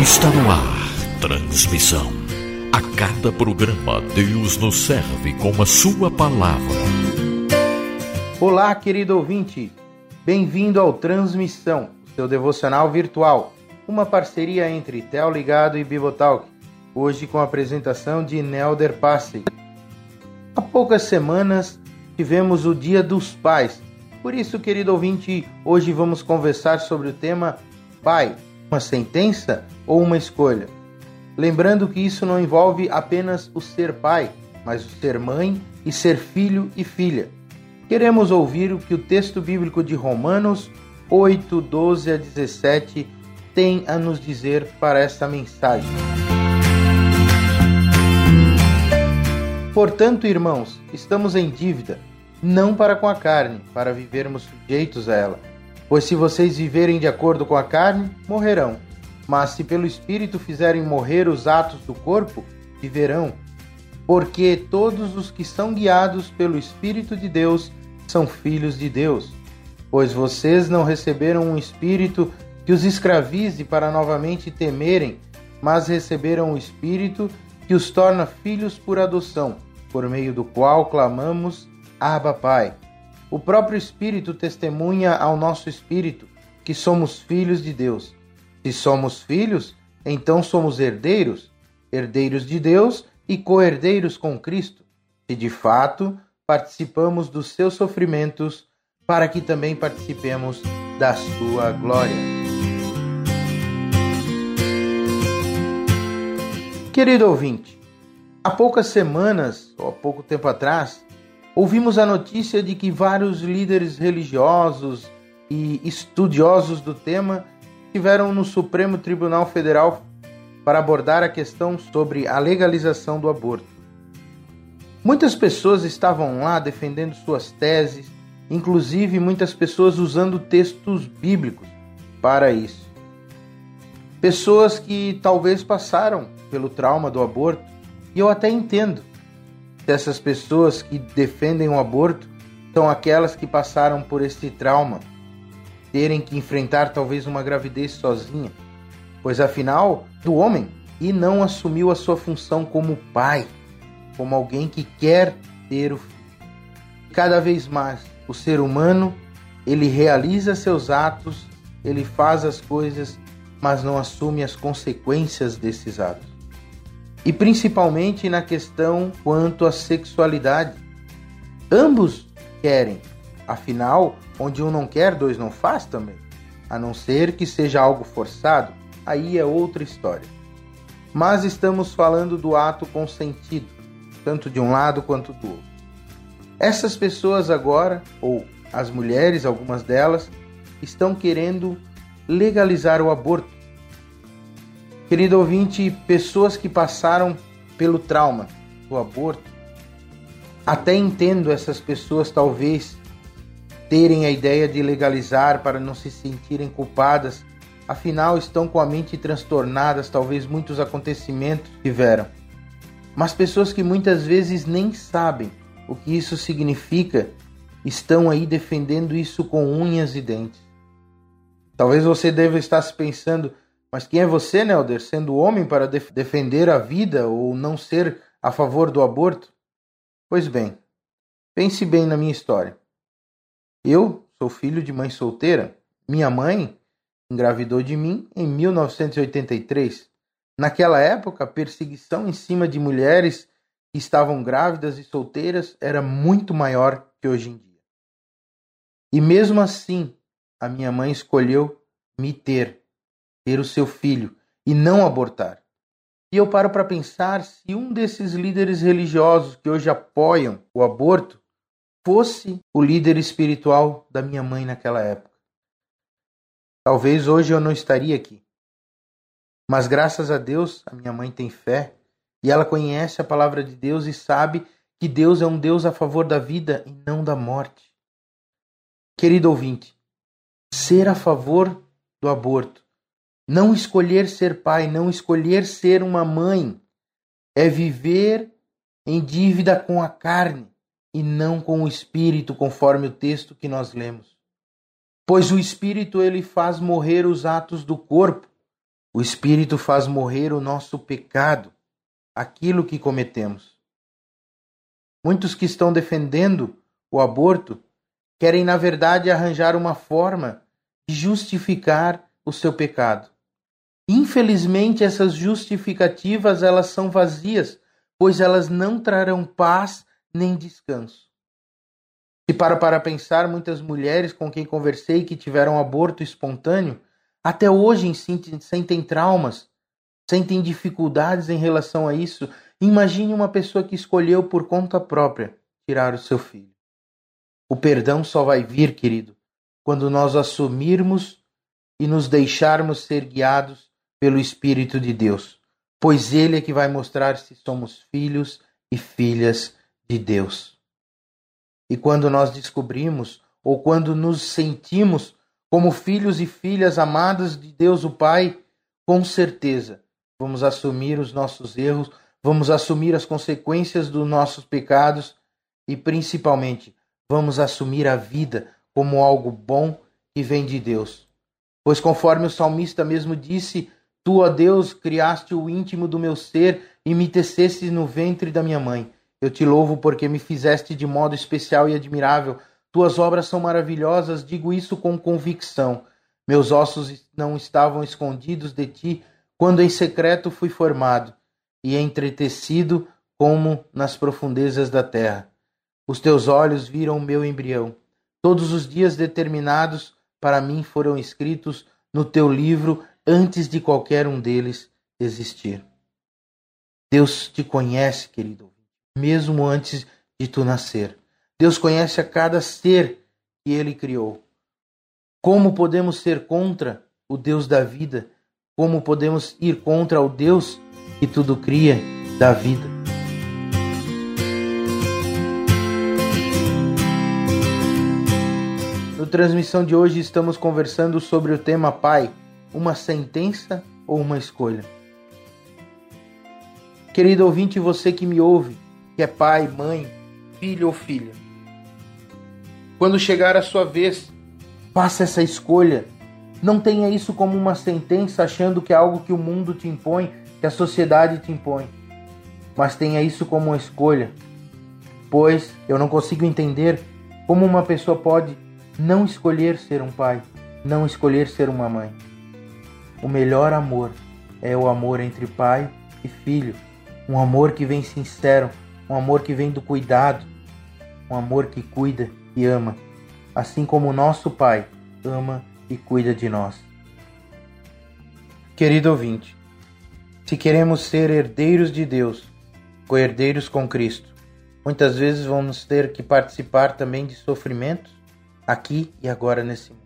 Está no ar. Transmissão. A cada programa, Deus nos serve com a sua palavra. Olá, querido ouvinte. Bem-vindo ao Transmissão, seu devocional virtual. Uma parceria entre Tel Ligado e Bibotalk. Hoje com a apresentação de Nelder Passe. Há poucas semanas tivemos o Dia dos Pais por isso, querido ouvinte, hoje vamos conversar sobre o tema Pai, uma sentença ou uma escolha? Lembrando que isso não envolve apenas o ser pai, mas o ser mãe e ser filho e filha. Queremos ouvir o que o texto bíblico de Romanos 8, 12 a 17 tem a nos dizer para esta mensagem. Portanto, irmãos, estamos em dívida não para com a carne, para vivermos sujeitos a ela. Pois se vocês viverem de acordo com a carne, morrerão. Mas se pelo Espírito fizerem morrer os atos do corpo, viverão. Porque todos os que são guiados pelo Espírito de Deus são filhos de Deus. Pois vocês não receberam um espírito que os escravize para novamente temerem, mas receberam o Espírito que os torna filhos por adoção, por meio do qual clamamos Abba Pai. O próprio Espírito testemunha ao nosso espírito que somos filhos de Deus. Se somos filhos, então somos herdeiros, herdeiros de Deus e co-herdeiros com Cristo. Se de fato participamos dos seus sofrimentos, para que também participemos da sua glória. Querido ouvinte, há poucas semanas, ou há pouco tempo atrás, ouvimos a notícia de que vários líderes religiosos e estudiosos do tema estiveram no Supremo Tribunal Federal para abordar a questão sobre a legalização do aborto. Muitas pessoas estavam lá defendendo suas teses, inclusive muitas pessoas usando textos bíblicos para isso. Pessoas que talvez passaram pelo trauma do aborto, e eu até entendo dessas pessoas que defendem o aborto são aquelas que passaram por esse trauma, terem que enfrentar talvez uma gravidez sozinha, pois afinal, do homem e não assumiu a sua função como pai, como alguém que quer ter o filho. Cada vez mais, o ser humano, ele realiza seus atos, ele faz as coisas, mas não assume as consequências desses atos e principalmente na questão quanto à sexualidade. Ambos querem, afinal, onde um não quer, dois não faz também, a não ser que seja algo forçado, aí é outra história. Mas estamos falando do ato consentido, tanto de um lado quanto do outro. Essas pessoas agora, ou as mulheres, algumas delas, estão querendo legalizar o aborto Querido ouvinte, pessoas que passaram pelo trauma do aborto, até entendo essas pessoas talvez terem a ideia de legalizar para não se sentirem culpadas, afinal estão com a mente transtornadas, talvez muitos acontecimentos tiveram. Mas pessoas que muitas vezes nem sabem o que isso significa, estão aí defendendo isso com unhas e dentes. Talvez você deva estar se pensando, mas quem é você, Nelder, sendo homem para def defender a vida ou não ser a favor do aborto? Pois bem, pense bem na minha história. Eu sou filho de mãe solteira. Minha mãe engravidou de mim em 1983. Naquela época, a perseguição em cima de mulheres que estavam grávidas e solteiras era muito maior que hoje em dia. E mesmo assim, a minha mãe escolheu me ter ter o seu filho e não abortar. E eu paro para pensar se um desses líderes religiosos que hoje apoiam o aborto fosse o líder espiritual da minha mãe naquela época. Talvez hoje eu não estaria aqui. Mas graças a Deus, a minha mãe tem fé e ela conhece a palavra de Deus e sabe que Deus é um Deus a favor da vida e não da morte. Querido ouvinte, ser a favor do aborto não escolher ser pai, não escolher ser uma mãe, é viver em dívida com a carne e não com o espírito, conforme o texto que nós lemos. Pois o espírito ele faz morrer os atos do corpo. O espírito faz morrer o nosso pecado, aquilo que cometemos. Muitos que estão defendendo o aborto querem, na verdade, arranjar uma forma de justificar o seu pecado. Infelizmente, essas justificativas elas são vazias, pois elas não trarão paz nem descanso. E para para pensar, muitas mulheres com quem conversei que tiveram aborto espontâneo, até hoje sentem traumas, sentem dificuldades em relação a isso. Imagine uma pessoa que escolheu por conta própria tirar o seu filho. O perdão só vai vir, querido, quando nós assumirmos e nos deixarmos ser guiados pelo Espírito de Deus, pois Ele é que vai mostrar se somos filhos e filhas de Deus. E quando nós descobrimos, ou quando nos sentimos como filhos e filhas amadas de Deus o Pai, com certeza vamos assumir os nossos erros, vamos assumir as consequências dos nossos pecados e principalmente vamos assumir a vida como algo bom que vem de Deus. Pois conforme o salmista mesmo disse, Tu, ó Deus, criaste o íntimo do meu ser e me teceste no ventre da minha mãe. Eu te louvo porque me fizeste de modo especial e admirável. Tuas obras são maravilhosas, digo isso com convicção. Meus ossos não estavam escondidos de ti quando em secreto fui formado e entretecido como nas profundezas da terra. Os teus olhos viram o meu embrião. Todos os dias determinados para mim foram escritos no teu livro antes de qualquer um deles existir. Deus te conhece, querido mesmo antes de tu nascer. Deus conhece a cada ser que ele criou. Como podemos ser contra o Deus da vida? Como podemos ir contra o Deus que tudo cria da vida? No transmissão de hoje estamos conversando sobre o tema Pai, uma sentença ou uma escolha. Querido ouvinte, você que me ouve, que é pai, mãe, filho ou filha. Quando chegar a sua vez, faça essa escolha. Não tenha isso como uma sentença achando que é algo que o mundo te impõe, que a sociedade te impõe. Mas tenha isso como uma escolha. Pois eu não consigo entender como uma pessoa pode não escolher ser um pai, não escolher ser uma mãe. O melhor amor é o amor entre pai e filho, um amor que vem sincero, um amor que vem do cuidado, um amor que cuida e ama, assim como o nosso Pai ama e cuida de nós. Querido ouvinte, se queremos ser herdeiros de Deus, co-herdeiros com Cristo, muitas vezes vamos ter que participar também de sofrimentos aqui e agora nesse mundo,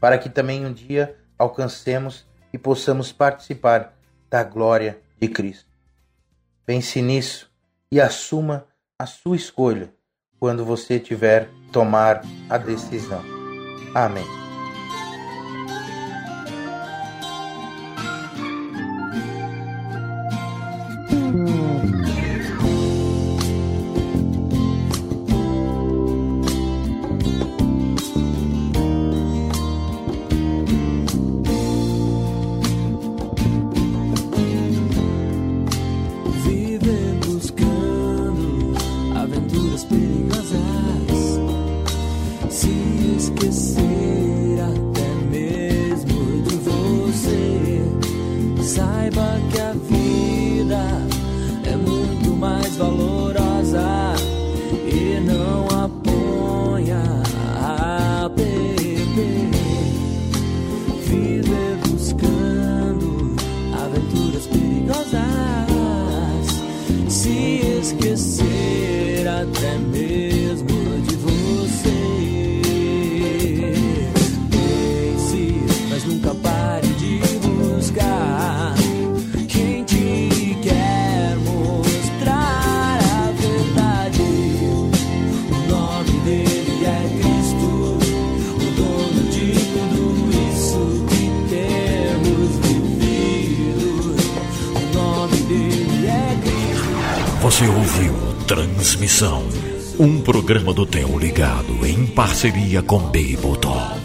para que também um dia alcancemos e possamos participar da glória de Cristo. Pense nisso e assuma a sua escolha quando você tiver tomar a decisão. Amém. minha vida é muito mais valorosa. Você ouviu Transmissão, um programa do Theo ligado em parceria com Bableton.